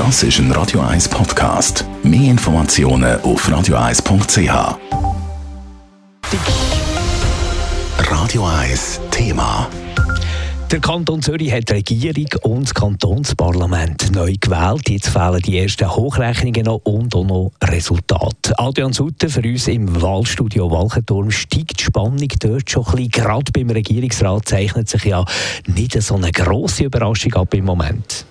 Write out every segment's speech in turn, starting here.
Das ist ein Radio 1 Podcast. Mehr Informationen auf radio1.ch. Radio 1 Thema. Der Kanton Zürich hat die Regierung und das Kantonsparlament neu gewählt. Jetzt fehlen die ersten Hochrechnungen noch und auch noch Resultate. Adrian Sutter für uns im Wahlstudio Walchenturm steigt die Spannung dort schon ein bisschen. Gerade beim Regierungsrat zeichnet sich ja nicht so eine grosse Überraschung ab im Moment.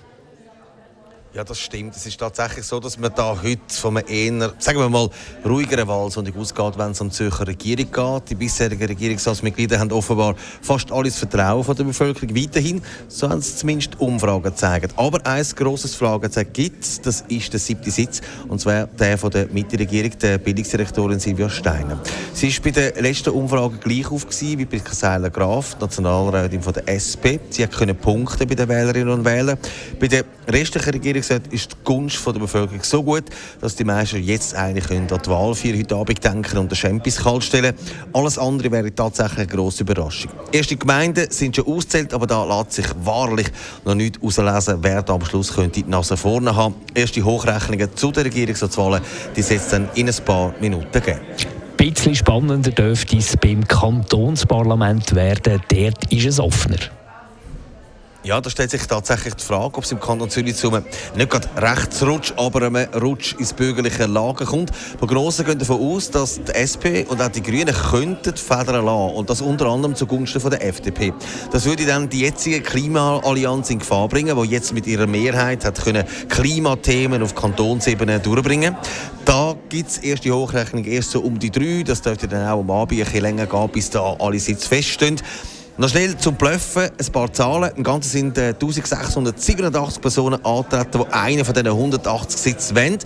Ja, das stimmt. Es ist tatsächlich so, dass man da heute von einem eher, sagen wir mal, ruhigeren Wahlsonntag ausgeht, wenn es um die Zürcher Regierung geht. Die bisherigen Regierungsratsmitglieder haben offenbar fast alles Vertrauen von der Bevölkerung weiterhin. So haben es zumindest Umfragen gezeigt. Aber ein grosses Fragezeichen gibt es, das ist der siebte Sitz, und zwar der von der Mitte-Regierung, der Bildungsdirektorin Silvia Steiner. Sie ist bei der letzten Umfrage gleich auf wie bei Seiler Graf, Nationalrätin von der SP. Sie hat können bei den Wählerinnen und Wählern. Bei der restlichen Regierung gesagt, ist die Gunst der Bevölkerung so gut, dass die meisten jetzt eigentlich an die Wahl für heute Abend denken und den Champis kalt stellen. Alles andere wäre tatsächlich eine grosse Überraschung. Erste Gemeinden sind schon auszählt, aber da lässt sich wahrlich noch nicht herauslesen, wer da am Schluss könnte die Nase vorne haben. Erste Hochrechnungen zu den Regierungsratswahlen, die es dann in ein paar Minuten geben. Ein bisschen spannender dürfte es beim Kantonsparlament werden. Dort ist es offener. Ja, da stellt sich tatsächlich die Frage, ob es im Kanton Zürich zu einem nicht gerade Rechtsrutsch, aber einem Rutsch ins bürgerliche Lager kommt. Prognosen gehen davon aus, dass die SP und auch die Grünen könnten Federn lassen und das unter anderem zugunsten von der FDP. Das würde dann die jetzige Klimaallianz in Gefahr bringen, die jetzt mit ihrer Mehrheit hat können Klimathemen auf Kantonsebene durchbringen. Da gibt es erste Hochrechnung erst so um die drei. Das dürfte dann auch am Abend ein bisschen länger gehen, bis da alle Sitze feststehen. Noch schnell zum Bluffen, ein paar Zahlen. Im Ganzen sind äh, 1687 Personen angetreten, die einen von diesen 180 Sitzen wollen.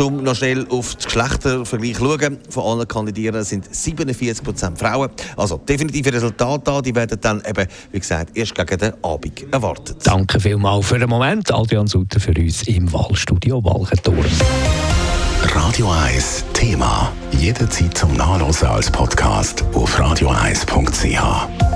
Um noch schnell auf den Geschlechtervergleich zu schauen, von allen Kandidierenden sind 47 Prozent Frauen. Also definitive Resultate da, die werden dann eben, wie gesagt, erst gegen den Abend erwartet. Danke vielmals für den Moment. Adrian Sutter für uns im Wahlstudio Walchenturm. Radio 1 Thema. Jederzeit zum Nachlesen als Podcast auf radio1.ch.